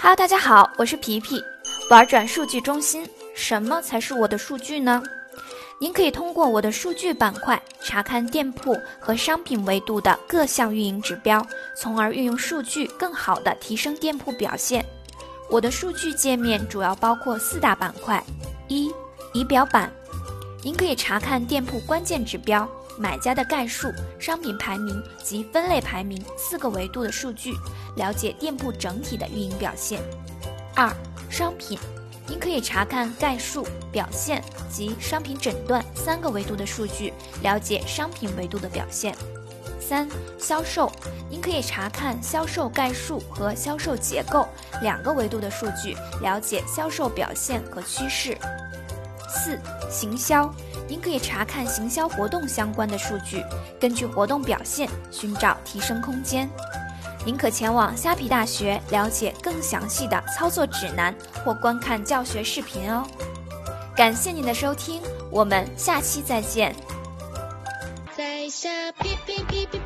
Hello，大家好，我是皮皮，玩转数据中心。什么才是我的数据呢？您可以通过我的数据板块查看店铺和商品维度的各项运营指标，从而运用数据更好地提升店铺表现。我的数据界面主要包括四大板块：一、仪表板，您可以查看店铺关键指标、买家的概述、商品排名及分类排名四个维度的数据，了解店铺整体的运营表现。二、商品。您可以查看概述、表现及商品诊断三个维度的数据，了解商品维度的表现。三、销售，您可以查看销售概述和销售结构两个维度的数据，了解销售表现和趋势。四、行销，您可以查看行销活动相关的数据，根据活动表现寻找提升空间。您可前往虾皮大学了解更详细的操作指南或观看教学视频哦。感谢您的收听，我们下期再见。在下皮皮皮皮皮皮皮买新衣衣。